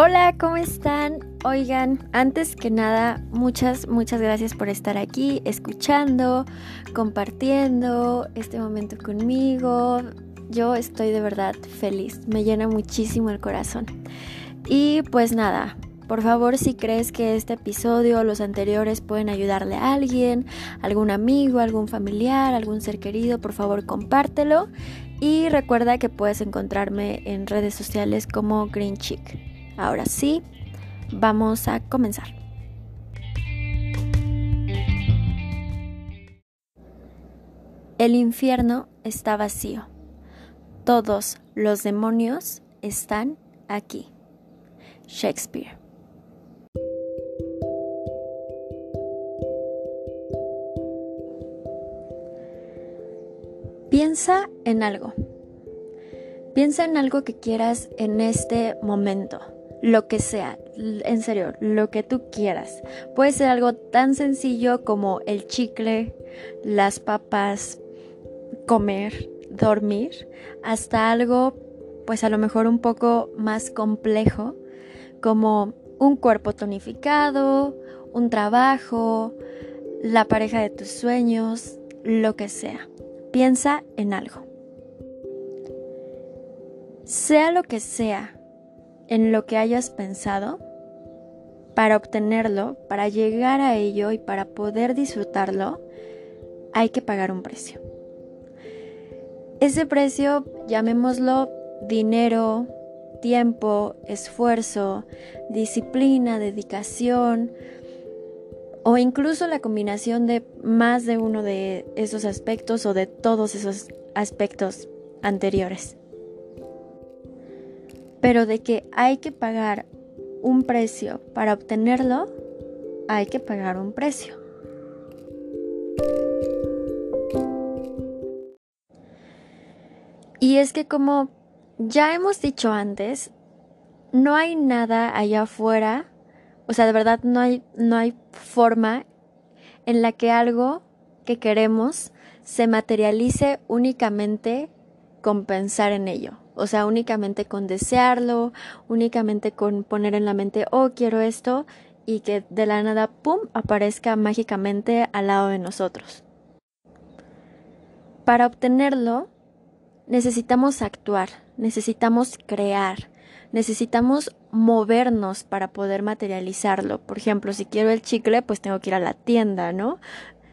Hola, ¿cómo están? Oigan, antes que nada, muchas, muchas gracias por estar aquí, escuchando, compartiendo este momento conmigo. Yo estoy de verdad feliz, me llena muchísimo el corazón. Y pues nada, por favor, si crees que este episodio o los anteriores pueden ayudarle a alguien, algún amigo, algún familiar, algún ser querido, por favor compártelo. Y recuerda que puedes encontrarme en redes sociales como Green Chick. Ahora sí, vamos a comenzar. El infierno está vacío. Todos los demonios están aquí. Shakespeare. Piensa en algo. Piensa en algo que quieras en este momento lo que sea, en serio, lo que tú quieras. Puede ser algo tan sencillo como el chicle, las papas, comer, dormir, hasta algo pues a lo mejor un poco más complejo como un cuerpo tonificado, un trabajo, la pareja de tus sueños, lo que sea. Piensa en algo. Sea lo que sea en lo que hayas pensado, para obtenerlo, para llegar a ello y para poder disfrutarlo, hay que pagar un precio. Ese precio, llamémoslo dinero, tiempo, esfuerzo, disciplina, dedicación, o incluso la combinación de más de uno de esos aspectos o de todos esos aspectos anteriores pero de que hay que pagar un precio para obtenerlo, hay que pagar un precio. Y es que como ya hemos dicho antes, no hay nada allá afuera, o sea, de verdad no hay, no hay forma en la que algo que queremos se materialice únicamente con pensar en ello. O sea, únicamente con desearlo, únicamente con poner en la mente, oh, quiero esto, y que de la nada, ¡pum!, aparezca mágicamente al lado de nosotros. Para obtenerlo, necesitamos actuar, necesitamos crear, necesitamos movernos para poder materializarlo. Por ejemplo, si quiero el chicle, pues tengo que ir a la tienda, ¿no?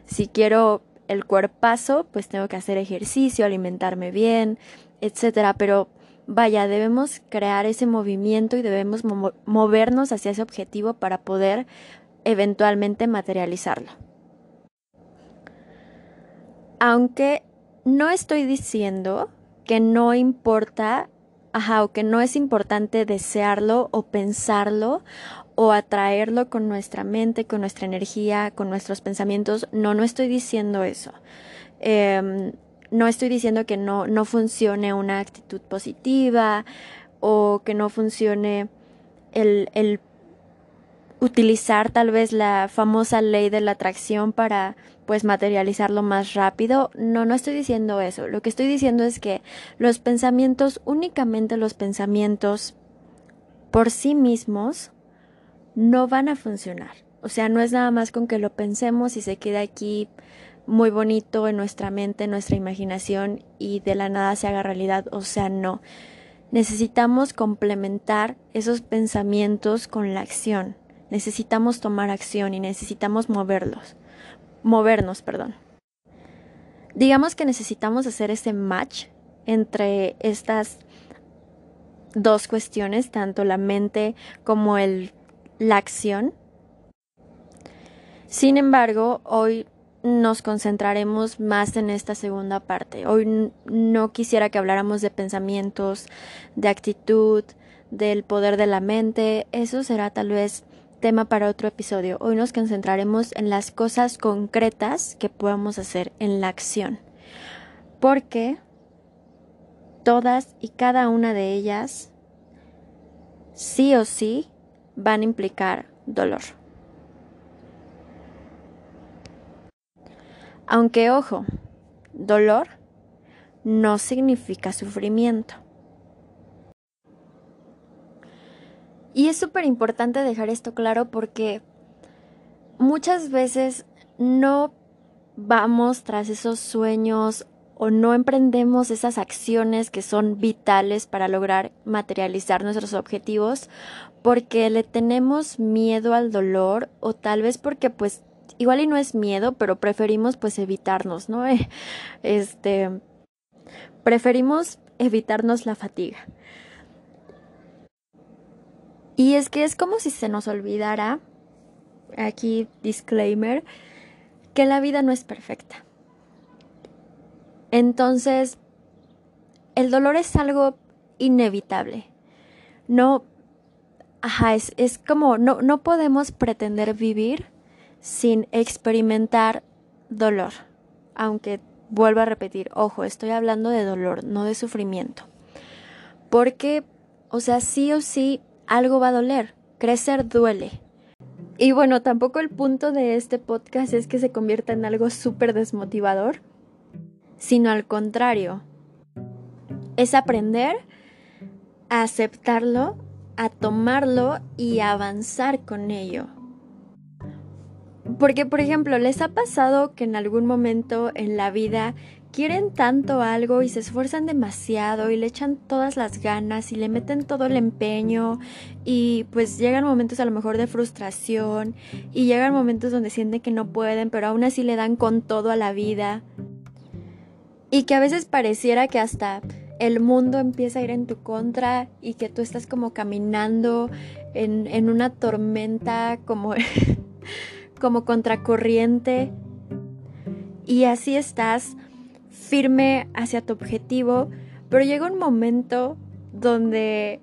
Si quiero el cuerpazo, pues tengo que hacer ejercicio, alimentarme bien, etcétera. Pero vaya, debemos crear ese movimiento y debemos movernos hacia ese objetivo para poder eventualmente materializarlo. Aunque no estoy diciendo que no importa, ajá, o que no es importante desearlo o pensarlo o atraerlo con nuestra mente, con nuestra energía, con nuestros pensamientos. No, no estoy diciendo eso. Em, no estoy diciendo que no, no funcione una actitud positiva o que no funcione el, el utilizar tal vez la famosa ley de la atracción para pues materializarlo más rápido. No, no estoy diciendo eso. Lo que estoy diciendo es que los pensamientos, únicamente los pensamientos por sí mismos, no van a funcionar. O sea, no es nada más con que lo pensemos y se quede aquí muy bonito en nuestra mente, en nuestra imaginación y de la nada se haga realidad. O sea, no. Necesitamos complementar esos pensamientos con la acción. Necesitamos tomar acción y necesitamos moverlos. Movernos, perdón. Digamos que necesitamos hacer ese match entre estas dos cuestiones, tanto la mente como el, la acción. Sin embargo, hoy nos concentraremos más en esta segunda parte. Hoy no quisiera que habláramos de pensamientos, de actitud, del poder de la mente. Eso será tal vez tema para otro episodio. Hoy nos concentraremos en las cosas concretas que podemos hacer en la acción. Porque todas y cada una de ellas sí o sí van a implicar dolor. Aunque ojo, dolor no significa sufrimiento. Y es súper importante dejar esto claro porque muchas veces no vamos tras esos sueños o no emprendemos esas acciones que son vitales para lograr materializar nuestros objetivos porque le tenemos miedo al dolor o tal vez porque pues igual y no es miedo, pero preferimos pues evitarnos, ¿no? Este preferimos evitarnos la fatiga. Y es que es como si se nos olvidara, aquí disclaimer, que la vida no es perfecta. Entonces, el dolor es algo inevitable. No, ajá, es, es como, no, no podemos pretender vivir sin experimentar dolor. Aunque vuelvo a repetir, ojo, estoy hablando de dolor, no de sufrimiento. Porque, o sea, sí o sí, algo va a doler. Crecer duele. Y bueno, tampoco el punto de este podcast es que se convierta en algo súper desmotivador, sino al contrario. Es aprender a aceptarlo, a tomarlo y avanzar con ello. Porque, por ejemplo, ¿les ha pasado que en algún momento en la vida quieren tanto algo y se esfuerzan demasiado y le echan todas las ganas y le meten todo el empeño y pues llegan momentos a lo mejor de frustración y llegan momentos donde sienten que no pueden, pero aún así le dan con todo a la vida y que a veces pareciera que hasta el mundo empieza a ir en tu contra y que tú estás como caminando en, en una tormenta como como contracorriente y así estás firme hacia tu objetivo, pero llega un momento donde,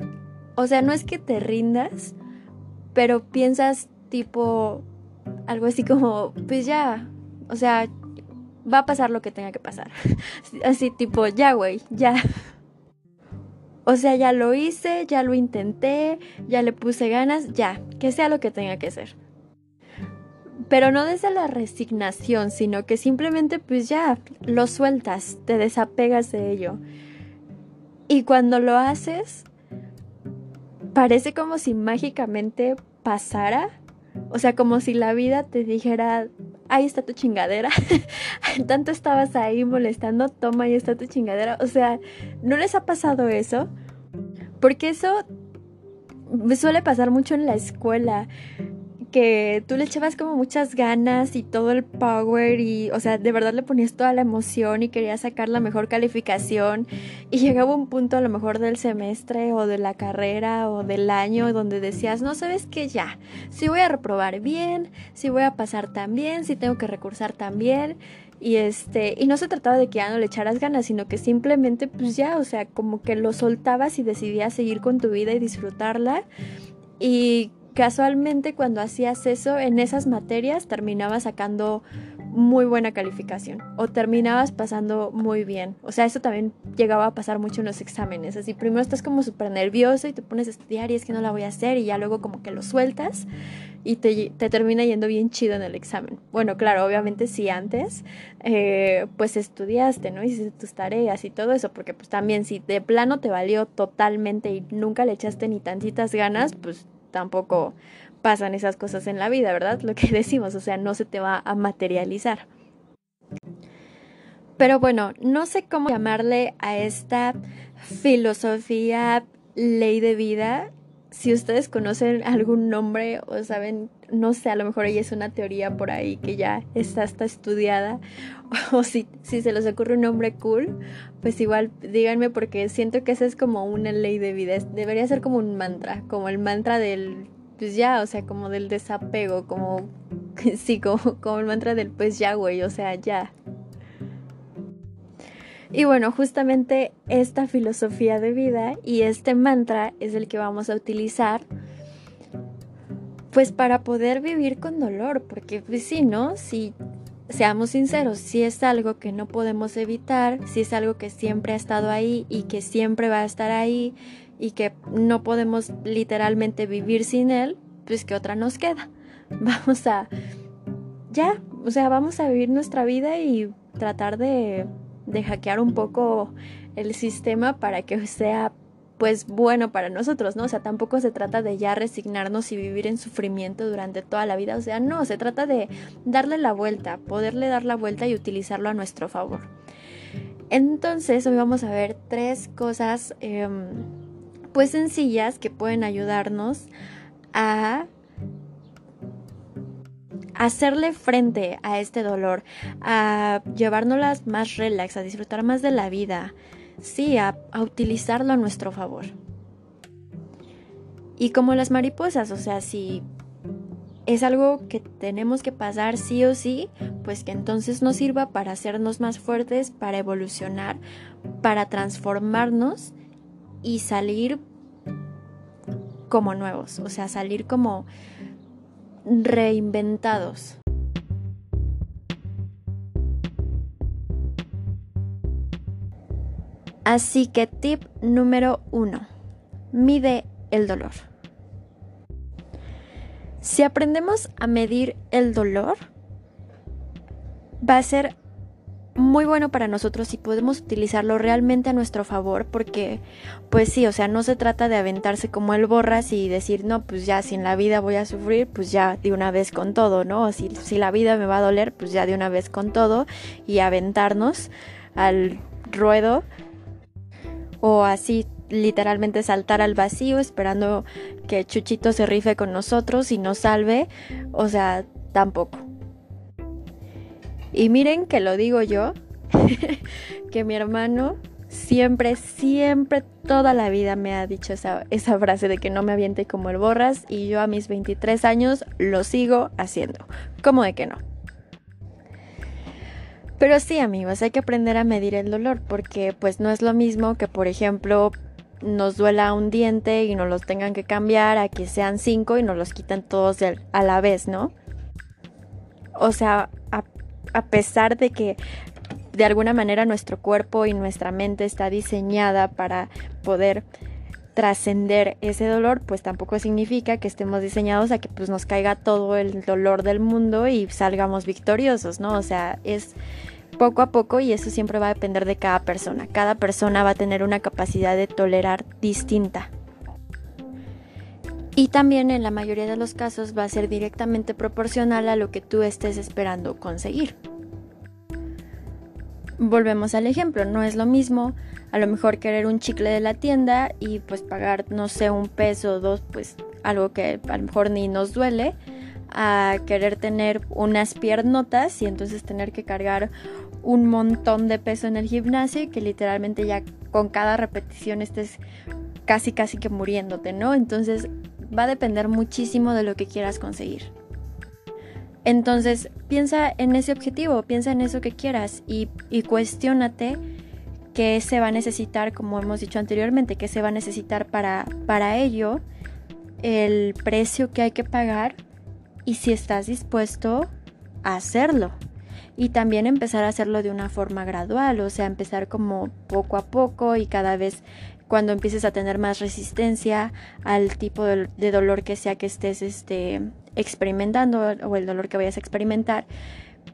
o sea, no es que te rindas, pero piensas tipo algo así como, pues ya, o sea, va a pasar lo que tenga que pasar. Así tipo, ya, güey, ya. O sea, ya lo hice, ya lo intenté, ya le puse ganas, ya, que sea lo que tenga que ser pero no desde la resignación, sino que simplemente pues ya lo sueltas, te desapegas de ello. Y cuando lo haces, parece como si mágicamente pasara, o sea, como si la vida te dijera, ahí está tu chingadera, tanto estabas ahí molestando, toma, ahí está tu chingadera, o sea, ¿no les ha pasado eso? Porque eso suele pasar mucho en la escuela que tú le echabas como muchas ganas y todo el power y, o sea, de verdad le ponías toda la emoción y querías sacar la mejor calificación y llegaba un punto a lo mejor del semestre o de la carrera o del año donde decías, no sabes que ya, si voy a reprobar bien, si voy a pasar también, si tengo que recursar también y este, y no se trataba de que ya no le echaras ganas, sino que simplemente pues ya, o sea, como que lo soltabas y decidías seguir con tu vida y disfrutarla. Y casualmente cuando hacías eso en esas materias terminabas sacando muy buena calificación o terminabas pasando muy bien. O sea, eso también llegaba a pasar mucho en los exámenes. Así, primero estás como súper nervioso y te pones a estudiar y es que no la voy a hacer y ya luego como que lo sueltas y te, termina yendo bien chido en el examen. Bueno, claro, obviamente si antes eh, pues estudiaste, ¿no? Hiciste tus tareas y todo eso, porque pues también si de plano te valió totalmente y nunca le echaste ni tantitas ganas, pues tampoco pasan esas cosas en la vida, ¿verdad? Lo que decimos, o sea, no se te va a materializar. Pero bueno, no sé cómo llamarle a esta filosofía, ley de vida. Si ustedes conocen algún nombre o saben, no sé, a lo mejor ella es una teoría por ahí que ya está hasta estudiada, o si, si se les ocurre un nombre cool, pues igual díganme porque siento que esa es como una ley de vida, debería ser como un mantra, como el mantra del, pues ya, o sea, como del desapego, como, sí, como, como el mantra del pues ya, güey, o sea, ya. Y bueno, justamente esta filosofía de vida y este mantra es el que vamos a utilizar pues para poder vivir con dolor, porque pues sí, ¿no? Si seamos sinceros, si es algo que no podemos evitar, si es algo que siempre ha estado ahí y que siempre va a estar ahí y que no podemos literalmente vivir sin él, pues que otra nos queda. Vamos a, ya, o sea, vamos a vivir nuestra vida y tratar de, de hackear un poco el sistema para que sea pues bueno para nosotros, ¿no? O sea, tampoco se trata de ya resignarnos y vivir en sufrimiento durante toda la vida, o sea, no, se trata de darle la vuelta, poderle dar la vuelta y utilizarlo a nuestro favor. Entonces, hoy vamos a ver tres cosas, em, pues sencillas, que pueden ayudarnos a hacerle frente a este dolor, a llevárnoslas más relax, a disfrutar más de la vida, sí, a, utilizarlo a nuestro favor. Y como las mariposas, o sea, si es algo que tenemos que pasar sí o sí, pues que entonces nos sirva para hacernos más fuertes, para evolucionar, para transformarnos y salir como nuevos, o sea, salir como reinventados. Así que tip número uno, mide el dolor. Si aprendemos a medir el dolor, va a ser muy bueno para nosotros y podemos utilizarlo realmente a nuestro favor porque pues sí, o sea, no se trata de aventarse como el borras y decir, no, pues ya si en la vida voy a sufrir, pues ya de una vez con todo, ¿no? O si, si la vida me va a doler, pues ya de una vez con todo y aventarnos al ruedo o así literalmente saltar al vacío esperando que Chuchito se rife con nosotros y nos salve, o sea, tampoco. Y miren que lo digo yo, que mi hermano siempre, siempre, toda la vida me ha dicho esa, frase de que no me aviente como el borras y yo a mis 23 años lo sigo haciendo. ¿Cómo de que no? Pero sí amigos, hay que aprender a medir el dolor porque pues no es lo mismo que por ejemplo nos duela un diente y nos los tengan que cambiar a que sean cinco y nos los quiten todos a la vez, ¿no? O sea, a pesar de que de alguna manera nuestro cuerpo y nuestra mente está diseñada para poder trascender ese dolor, pues tampoco significa que estemos diseñados a que pues nos caiga todo el dolor del mundo y salgamos victoriosos, ¿no? O sea, es poco a poco y eso siempre va a depender de cada persona. Cada persona va a tener una capacidad de tolerar distinta. Y también en la mayoría de los casos va a ser directamente proporcional a lo que tú estés esperando conseguir. Volvemos al ejemplo, no es lo mismo a lo mejor querer un chicle de la tienda y pues pagar, no sé, un peso o dos, pues algo que a lo mejor ni nos duele, a querer tener unas piernotas y entonces tener que cargar un montón de peso en el gimnasio y que literalmente ya con cada repetición estés casi casi que muriéndote, ¿no? Entonces va a depender muchísimo de lo que quieras conseguir. Entonces, piensa en ese objetivo, piensa en eso que quieras y, y cuestiónate qué se va a necesitar, como hemos dicho anteriormente, qué se va a necesitar para, para ello, el precio que hay que pagar y si estás dispuesto a hacerlo. Y también empezar a hacerlo de una forma gradual, o sea, empezar como poco a poco y cada vez cuando empieces a tener más resistencia al tipo de, dolor que sea que estés este, experimentando o el dolor que vayas a experimentar,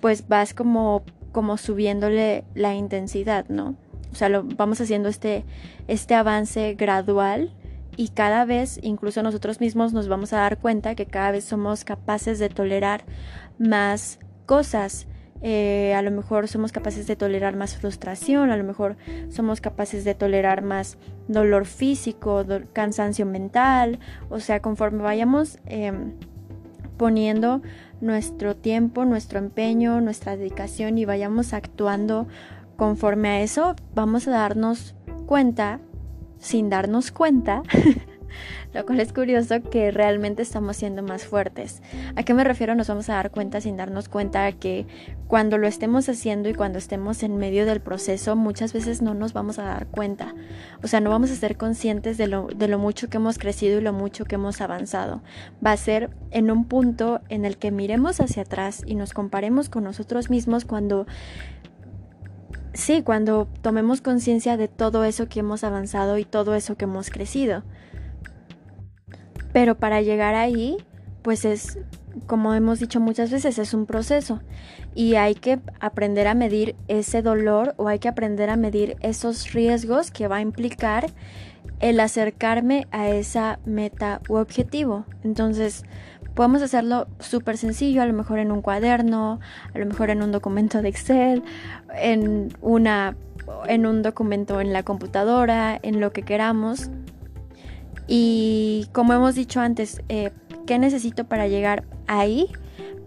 pues vas como, como subiéndole la intensidad, ¿no? O sea, lo, vamos haciendo este, este avance gradual y cada vez, incluso nosotros mismos, nos vamos a dar cuenta que cada vez somos capaces de tolerar más cosas eh, a lo mejor somos capaces de tolerar más frustración, a lo mejor somos capaces de tolerar más dolor físico, cansancio mental, o sea, conforme vayamos em, poniendo nuestro tiempo, nuestro empeño, nuestra dedicación y vayamos actuando conforme a eso, vamos a darnos cuenta, sin darnos cuenta, lo cual es curioso que realmente estamos siendo más fuertes. ¿A qué me refiero? Nos vamos a dar cuenta sin darnos cuenta que cuando lo estemos haciendo y cuando estemos en medio del proceso, muchas veces no nos vamos a dar cuenta. O sea, no vamos a ser conscientes de lo, de lo mucho que hemos crecido y lo mucho que hemos avanzado. Va a ser en un punto en el que miremos hacia atrás y nos comparemos con nosotros mismos cuando sí, cuando tomemos conciencia de todo eso que hemos avanzado y todo eso que hemos crecido. Pero para llegar ahí, pues es, como hemos dicho muchas veces, es un proceso y hay que aprender a medir ese dolor o hay que aprender a medir esos riesgos que va a implicar el acercarme a esa meta u objetivo. Entonces, podemos hacerlo súper sencillo, a lo mejor en un cuaderno, a lo mejor en un documento de Excel, en una en un documento en la computadora, en lo que queramos. Y como hemos dicho antes, eh, ¿qué necesito para llegar ahí?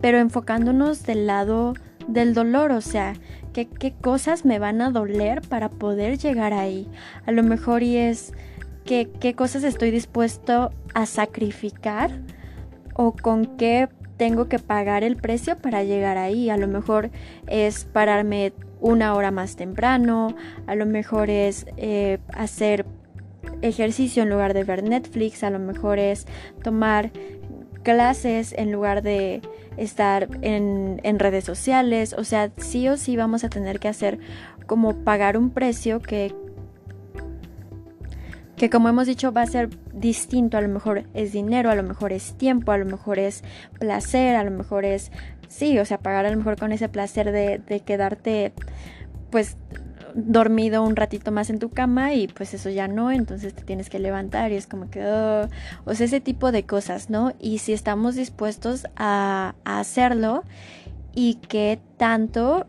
Pero enfocándonos del lado del dolor, o sea, ¿qué, qué cosas me van a doler para poder llegar ahí? A lo mejor y es qué, qué cosas estoy dispuesto a sacrificar o con qué tengo que pagar el precio para llegar ahí. A lo mejor es pararme una hora más temprano, a lo mejor es eh, hacer ejercicio en lugar de ver Netflix, a lo mejor es tomar clases en lugar de estar en, en, redes sociales, o sea, sí o sí vamos a tener que hacer como pagar un precio que, que como hemos dicho va a ser distinto, a lo mejor es dinero, a lo mejor es tiempo, a lo mejor es placer, a lo mejor es, sí, o sea, pagar a lo mejor con ese placer de, de quedarte pues dormido un ratito más en tu cama y pues eso ya no, entonces te tienes que levantar y es como que, oh, o sea, ese tipo de cosas, ¿no? Y si estamos dispuestos a, hacerlo y que tanto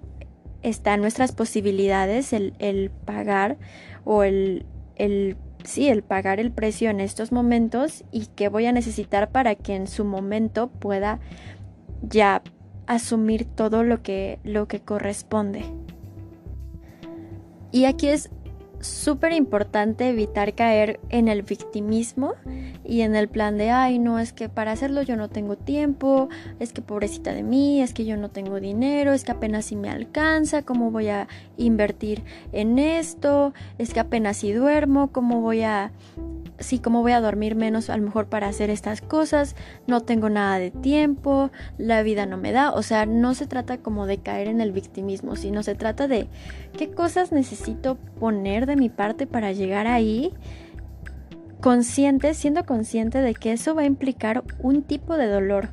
está en nuestras posibilidades el, el pagar o el, el sí, el pagar el precio en estos momentos y qué voy a necesitar para que en su momento pueda ya asumir todo lo que, lo que corresponde. Y aquí es súper importante evitar caer en el victimismo y en el plan de, ay, no, es que para hacerlo yo no tengo tiempo, es que pobrecita de mí, es que yo no tengo dinero, es que apenas si me alcanza, ¿cómo voy a invertir en esto? Es que apenas si duermo, ¿cómo voy a sí, como voy a dormir menos a lo mejor para hacer estas cosas, no tengo nada de tiempo, la vida no me da, o sea, no se trata como de caer en el victimismo, sino se trata de qué cosas necesito poner de mi parte para llegar ahí consciente, siendo consciente de que eso va a implicar un tipo de dolor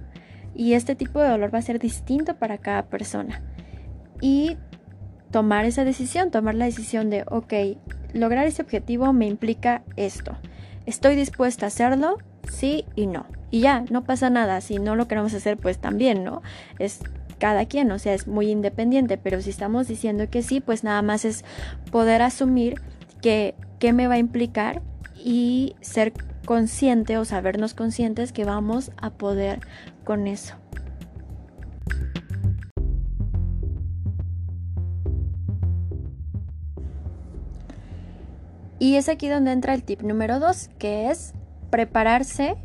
y este tipo de dolor va a ser distinto para cada persona. Y tomar esa decisión, tomar la decisión de, ok, lograr ese objetivo me implica esto. ¿Estoy dispuesta a hacerlo? Sí y no. Y ya, no pasa nada. Si no lo queremos hacer, pues también, ¿no? Es cada quien, o sea, es muy independiente, pero si estamos diciendo que sí, pues nada más es poder asumir que qué me va a implicar y ser consciente o sabernos conscientes que vamos a poder con eso. Y es aquí donde entra el tip número dos, que es prepararse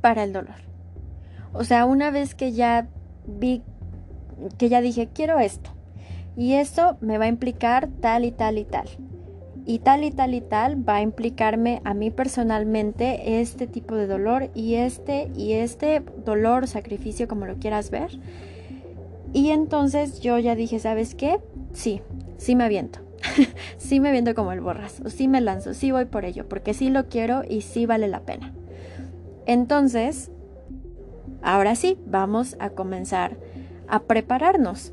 para el dolor. O sea, una vez que ya vi, que ya dije, quiero esto, y esto me va a implicar tal y tal y tal. Y tal y tal y tal va a implicarme a mí personalmente este tipo de dolor y este y este dolor, sacrificio, como lo quieras ver. Y entonces yo ya dije, ¿sabes qué? Sí, sí me aviento. sí me viendo como el borras, o sí me lanzo, sí voy por ello, porque sí lo quiero y sí vale la pena. Entonces, ahora sí, vamos a comenzar a prepararnos.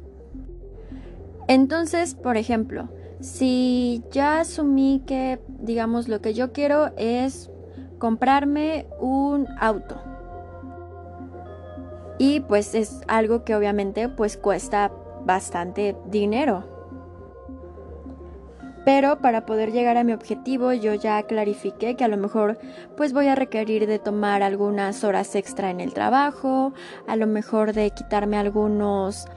Entonces, por ejemplo, si ya asumí que, digamos, lo que yo quiero es comprarme un auto. Y pues es algo que obviamente pues cuesta bastante dinero. Pero para poder llegar a mi objetivo yo ya clarifiqué que a lo mejor pues voy a requerir de tomar algunas horas extra en el trabajo, a lo mejor de quitarme algunos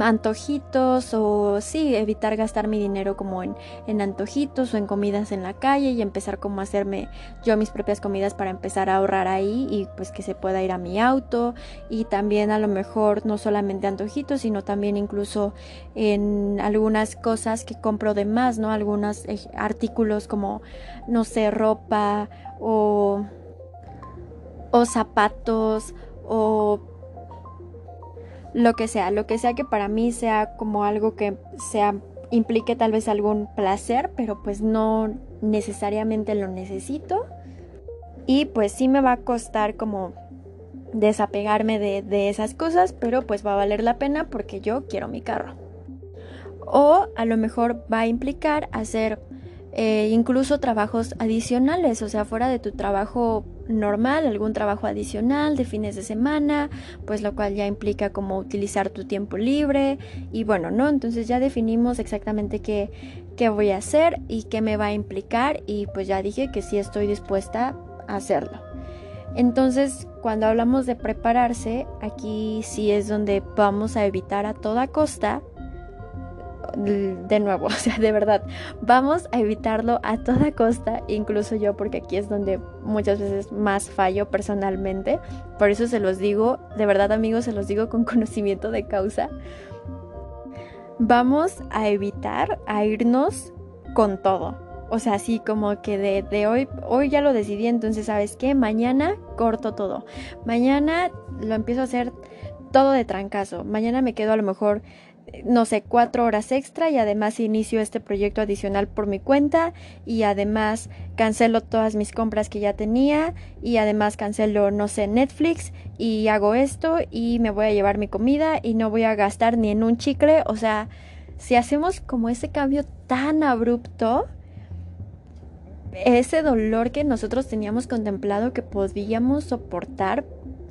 antojitos o sí, evitar gastar mi dinero como en, en, antojitos o en comidas en la calle y empezar como a hacerme yo mis propias comidas para empezar a ahorrar ahí y pues que se pueda ir a mi auto y también a lo mejor no solamente antojitos sino también incluso en algunas cosas que compro de más, ¿no? Algunos eh, artículos como no sé, ropa o o zapatos o lo que sea, lo que sea que para mí sea como algo que sea implique tal vez algún placer, pero pues no necesariamente lo necesito. Y pues sí me va a costar como desapegarme de, de, esas cosas, pero pues va a valer la pena porque yo quiero mi carro. O a lo mejor va a implicar hacer eh, incluso trabajos adicionales, o sea, fuera de tu trabajo normal, algún trabajo adicional de fines de semana, pues lo cual ya implica como utilizar tu tiempo libre y bueno, ¿no? Entonces ya definimos exactamente qué, qué voy a hacer y qué me va a implicar y pues ya dije que sí estoy dispuesta a hacerlo. Entonces, cuando hablamos de prepararse, aquí sí es donde vamos a evitar a toda costa de nuevo, o sea, de verdad, vamos a evitarlo a toda costa, incluso yo, porque aquí es donde muchas veces más fallo personalmente. Por eso se los digo, de verdad amigos, se los digo con conocimiento de causa. Vamos a evitar a irnos con todo. O sea, así como que de, de hoy, hoy ya lo decidí, entonces, ¿sabes qué? Mañana corto todo. Mañana lo empiezo a hacer todo de trancazo. Mañana me quedo a lo mejor no sé, cuatro horas extra y además inicio este proyecto adicional por mi cuenta y además cancelo todas mis compras que ya tenía y además cancelo, no sé, Netflix y hago esto y me voy a llevar mi comida y no voy a gastar ni en un chicle. O sea, si hacemos como ese cambio tan abrupto, ese dolor que nosotros teníamos contemplado que podíamos soportar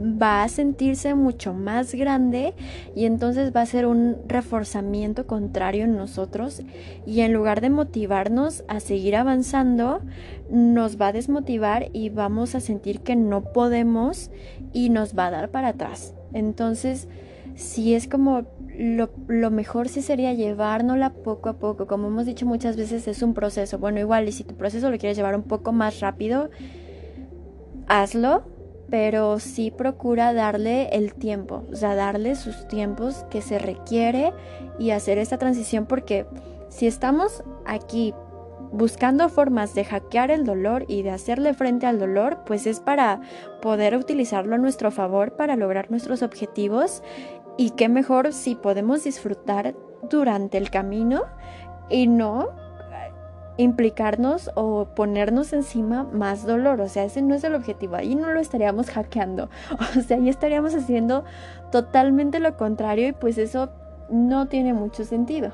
va a sentirse mucho más grande y entonces va a ser un reforzamiento contrario en nosotros y en lugar de motivarnos a seguir avanzando, nos va a desmotivar y vamos a sentir que no podemos y nos va a dar para atrás. Entonces, si es como lo, lo, mejor sí sería llevárnosla poco a poco. Como hemos dicho muchas veces, es un proceso. Bueno, igual, y si tu proceso lo quieres llevar un poco más rápido, hazlo pero sí procura darle el tiempo, o sea, darle sus tiempos que se requiere y hacer esta transición porque si estamos aquí buscando formas de hackear el dolor y de hacerle frente al dolor, pues es para poder utilizarlo a nuestro favor para lograr nuestros objetivos. Y qué mejor si podemos disfrutar durante el camino y no implicarnos o ponernos encima más dolor. O sea, ese no es el objetivo. Ahí no lo estaríamos hackeando. O sea, ahí estaríamos haciendo totalmente lo contrario y pues eso no tiene mucho sentido.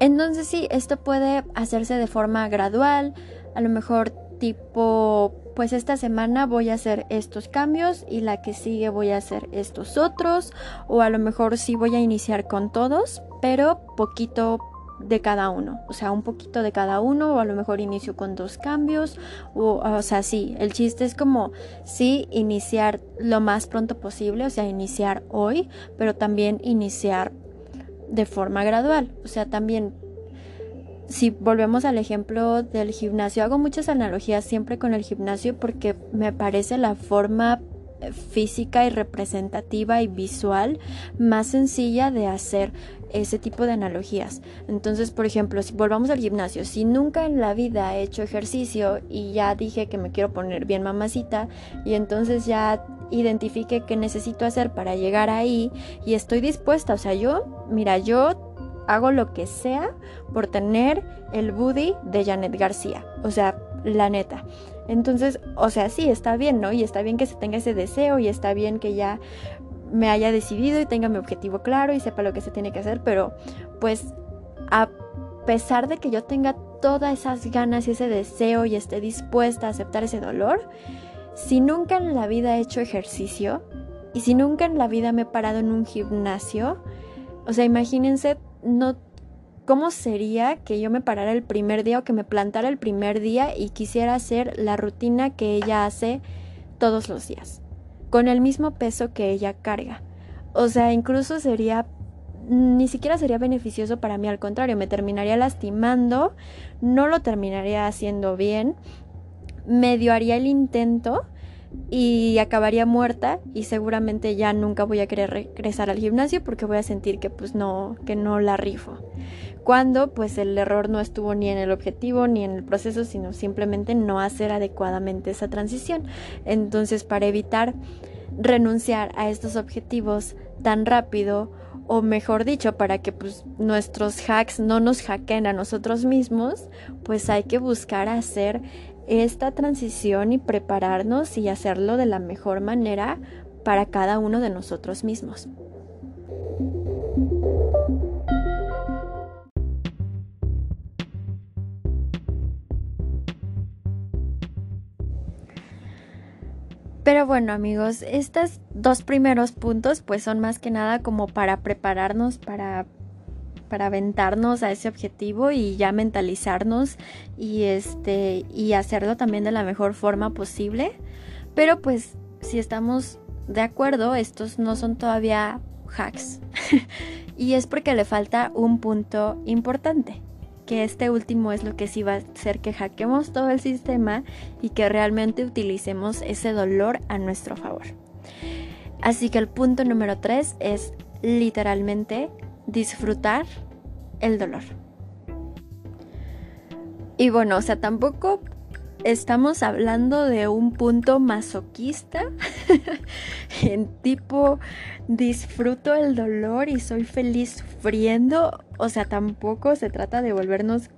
Entonces sí, esto puede hacerse de forma gradual, a lo mejor tipo, pues esta semana voy a hacer estos cambios y la que sigue voy a hacer estos otros, o a lo mejor sí voy a iniciar con todos, pero poquito de cada uno, o sea, un poquito de cada uno, o a lo mejor inicio con dos cambios, o, o sea, sí, el chiste es como, sí, iniciar lo más pronto posible, o sea, iniciar hoy, pero también iniciar de forma gradual, o sea, también si volvemos al ejemplo del gimnasio, hago muchas analogías siempre con el gimnasio porque me parece la forma física y representativa y visual más sencilla de hacer ese tipo de analogías. Entonces, por ejemplo, si volvamos al gimnasio, si nunca en la vida he hecho ejercicio y ya dije que me quiero poner bien mamacita y entonces ya identifique qué necesito hacer para llegar ahí y estoy dispuesta, o sea, yo, mira, yo hago lo que sea por tener el booty de Janet García, o sea, la neta. Entonces, o sea, sí, está bien, ¿no? Y está bien que se tenga ese deseo y está bien que ya me haya decidido y tenga mi objetivo claro y sepa lo que se tiene que hacer, pero pues a pesar de que yo tenga todas esas ganas y ese deseo y esté dispuesta a aceptar ese dolor, si nunca en la vida he hecho ejercicio y si nunca en la vida me he parado en un gimnasio, o sea, imagínense no cómo sería que yo me parara el primer día o que me plantara el primer día y quisiera hacer la rutina que ella hace todos los días con el mismo peso que ella carga. O sea, incluso sería ni siquiera sería beneficioso para mí, al contrario, me terminaría lastimando, no lo terminaría haciendo bien, medio haría el intento y acabaría muerta y seguramente ya nunca voy a querer regresar al gimnasio porque voy a sentir que pues no que no la rifo. Cuando pues el error no estuvo ni en el objetivo ni en el proceso, sino simplemente no hacer adecuadamente esa transición. Entonces, para evitar renunciar a estos objetivos tan rápido o mejor dicho, para que pues, nuestros hacks no nos hackeen a nosotros mismos, pues hay que buscar hacer esta transición y prepararnos y hacerlo de la mejor manera para cada uno de nosotros mismos. Pero bueno amigos, estos dos primeros puntos pues son más que nada como para prepararnos para para aventarnos a ese objetivo y ya mentalizarnos y este y hacerlo también de la mejor forma posible. Pero pues si estamos de acuerdo, estos no son todavía hacks. y es porque le falta un punto importante, que este último es lo que sí va a hacer que hackeemos todo el sistema y que realmente utilicemos ese dolor a nuestro favor. Así que el punto número 3 es literalmente disfrutar el dolor. Y bueno, o sea, tampoco estamos hablando de un punto masoquista en tipo disfruto el dolor y soy feliz sufriendo. O sea, tampoco se trata de volvernos,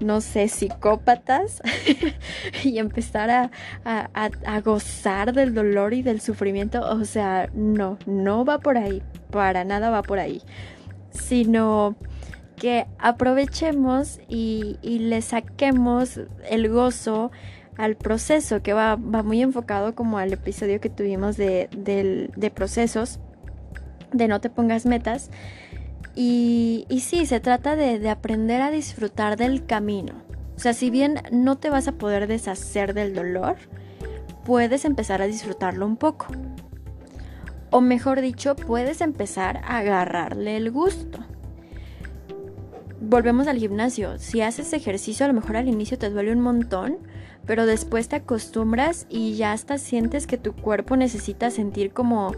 no sé, psicópatas y empezar a, a, gozar del dolor y del sufrimiento. O sea, no, no va por ahí, para nada va por ahí. Sino que aprovechemos y, le saquemos el gozo al proceso, que va, muy enfocado como al episodio que tuvimos de, procesos, de no te pongas metas. Y, y sí, se trata de, de aprender a disfrutar del camino. O sea, si bien no te vas a poder deshacer del dolor, puedes empezar a disfrutarlo un poco. O mejor dicho, puedes empezar a agarrarle el gusto volvemos al gimnasio. Si haces ejercicio, a lo mejor al inicio te duele un montón, pero después te acostumbras y ya hasta sientes que tu cuerpo necesita sentir como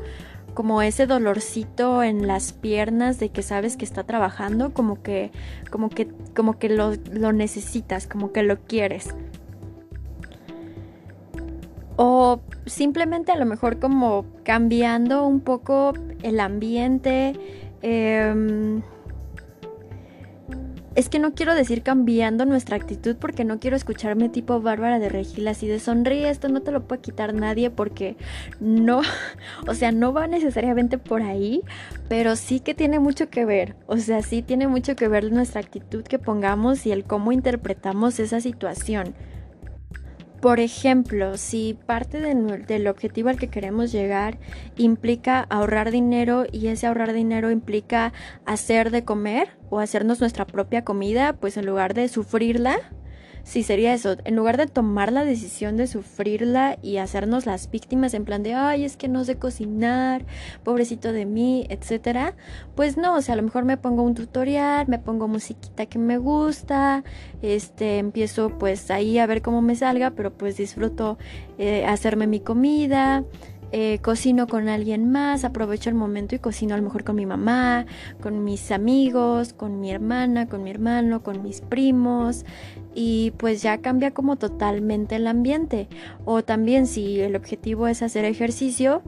como ese dolorcito en las piernas de que sabes que está trabajando, como que como que como que lo, lo necesitas, como que lo quieres. O simplemente a lo mejor como cambiando un poco el ambiente. Eh, es que no quiero decir cambiando nuestra actitud porque no quiero escucharme tipo Bárbara de Regil así de sonríe, esto no te lo puede quitar nadie porque no, o sea, no va necesariamente por ahí, pero sí que tiene mucho que ver, o sea, sí tiene mucho que ver nuestra actitud que pongamos y el cómo interpretamos esa situación. Por ejemplo, si parte del objetivo al que queremos llegar implica ahorrar dinero y ese ahorrar dinero implica hacer de comer o hacernos nuestra propia comida, pues en lugar de sufrirla, sí sería eso, en lugar de tomar la decisión de sufrirla y hacernos las víctimas en plan de, ay, es que no sé cocinar, pobrecito de mí, etcétera, pues no, o sea, a lo mejor me pongo un tutorial, me pongo musiquita que me gusta, este, empiezo pues ahí a ver cómo me salga, pero pues disfruto eh, hacerme mi comida, eh, cocino con alguien más, aprovecho el momento y cocino a lo mejor con mi mamá, con mis amigos, con mi hermana, con mi hermano, con mis primos y pues ya cambia como totalmente el ambiente. O también si el objetivo es hacer ejercicio,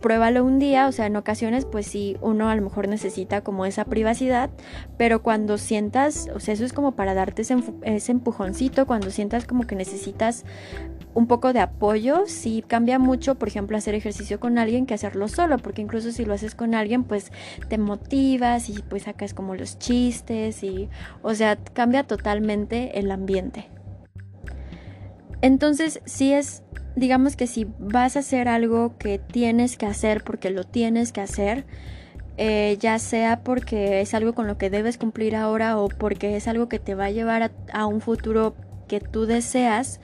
pruébalo un día, o sea, en ocasiones pues sí, uno a lo mejor necesita como esa privacidad, pero cuando sientas, o sea, eso es como para darte ese, ese empujoncito, cuando sientas como que necesitas un poco de apoyo, sí cambia mucho, por ejemplo, hacer ejercicio con alguien que hacerlo solo, porque incluso si lo haces con alguien, pues te motivas y pues sacas como los chistes y, o sea, cambia totalmente el ambiente. Entonces, si es, digamos que si vas a hacer algo que tienes que hacer porque lo tienes que hacer, eh, ya sea porque es algo con lo que debes cumplir ahora o porque es algo que te va a llevar a, a un futuro que tú deseas,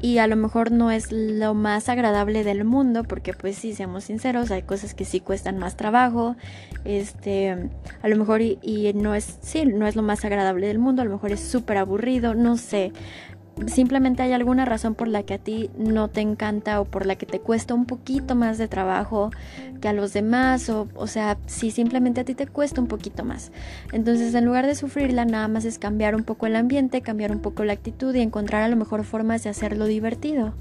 y a lo mejor no es lo más agradable del mundo porque pues sí seamos sinceros hay cosas que sí cuestan más trabajo este a lo mejor y, no es sí no es lo más agradable del mundo a lo mejor es súper aburrido no sé simplemente hay alguna razón por la que a ti no te encanta o por la que te cuesta un poquito más de trabajo que a los demás o, o sea, si simplemente a ti te cuesta un poquito más. Entonces, en lugar de sufrirla, nada más es cambiar un poco el ambiente, cambiar un poco la actitud y encontrar a lo mejor formas de hacerlo divertido.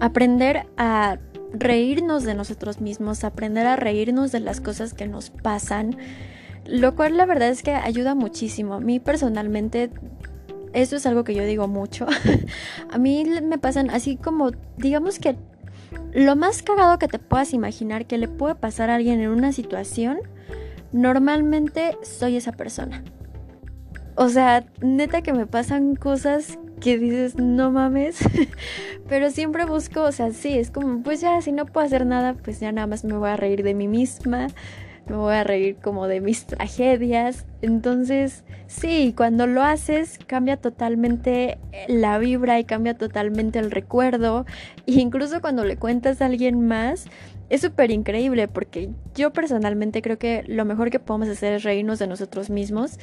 Aprender a reírnos de nosotros mismos, aprender a reírnos de las cosas que nos pasan, lo cual la verdad es que ayuda muchísimo. A mí personalmente eso es algo que yo digo mucho. a mí me pasan así como, digamos que lo más cagado que te puedas imaginar que le puede pasar a alguien en una situación, normalmente soy esa persona. O sea, neta que me pasan cosas que dices, no mames, pero siempre busco, o sea, sí, es como, pues ya, si no puedo hacer nada, pues ya nada más me voy a reír de mí misma, me voy a reír como de mis tragedias. Entonces, sí, cuando lo haces cambia totalmente la vibra y cambia totalmente el recuerdo. E incluso cuando le cuentas a alguien más, es súper increíble porque yo personalmente creo que lo mejor que podemos hacer es reírnos de nosotros mismos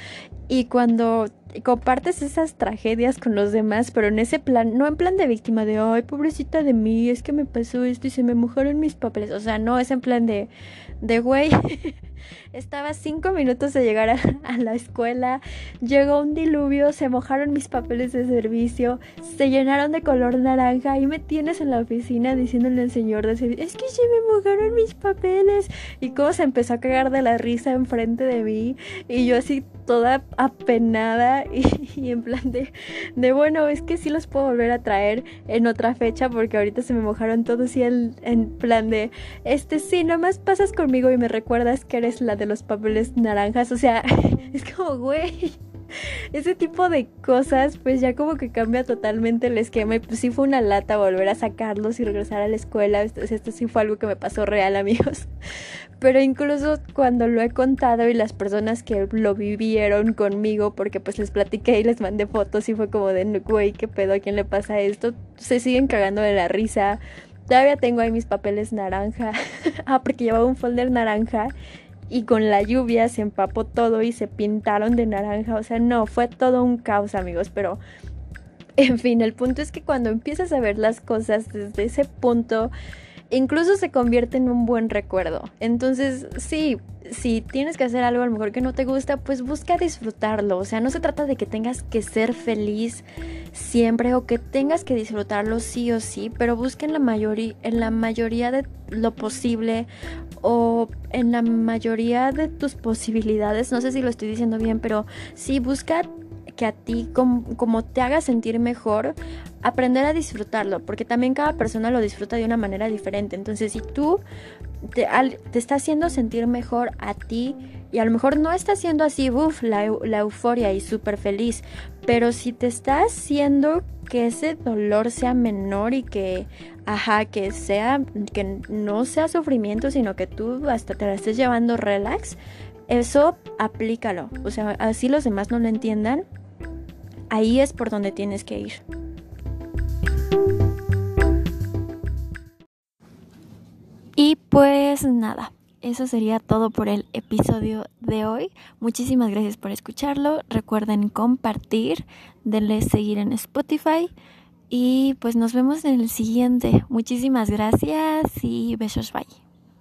y cuando compartes esas tragedias con los demás, pero en ese plan, no en plan de víctima de, ay, pobrecita de mí, es que me pasó esto y se me mojaron mis papeles, o sea, no, es en plan de, de güey, estaba cinco minutos de llegar a, la escuela, llegó un diluvio, se mojaron mis papeles de servicio, se llenaron de color naranja y me tienes en la oficina diciéndole al señor de servicio, es que se me mojaron mis papeles y cómo se empezó a cagar de la risa enfrente de mí. Y yo así toda apenada y, en plan de, bueno, es que sí los puedo volver a traer en otra fecha porque ahorita se me mojaron todos y en plan de, este sí, nomás pasas conmigo y me recuerdas que eres la de los papeles naranjas, o sea, es como, güey. Ese tipo de cosas, pues ya como que cambia totalmente el esquema. Y pues sí fue una lata volver a sacarlos y regresar a la escuela. Esto, esto sí fue algo que me pasó real, amigos. Pero incluso cuando lo he contado y las personas que lo vivieron conmigo, porque pues les platiqué y les mandé fotos y fue como de, güey, ¿qué pedo? ¿A quién le pasa esto? Se siguen cagando de la risa. Todavía tengo ahí mis papeles naranja. ah, porque llevaba un folder naranja y con la lluvia se empapó todo y se pintaron de naranja. O sea, no, fue todo un caos, amigos, pero en fin, el punto es que cuando empiezas a ver las cosas desde ese punto, incluso se convierte en un buen recuerdo. Entonces, sí, si tienes que hacer algo a lo mejor que no te gusta, pues busca disfrutarlo. O sea, no se trata de que tengas que ser feliz siempre o que tengas que disfrutarlo sí o sí, pero busca en la, mayoría, en la mayoría de lo posible o en la mayoría de tus posibilidades. No sé si lo estoy diciendo bien, pero sí busca que a ti como, te haga sentir mejor, aprender a disfrutarlo, porque también cada persona lo disfruta de una manera diferente. Entonces, si tú te, te está haciendo sentir mejor a ti y a lo mejor no está haciendo así, uff, la, la euforia y súper feliz, pero si te está haciendo que ese dolor sea menor y que, ajá, que sea, que no sea sufrimiento, sino que tú hasta te la estés llevando relax, eso aplícalo. O sea, así los demás no lo entiendan, ahí es por donde tienes que ir. Y pues nada, eso sería todo por el episodio de hoy. Muchísimas gracias por escucharlo. Recuerden compartir, denle seguir en Spotify y pues nos vemos en el siguiente. Muchísimas gracias y besos, bye.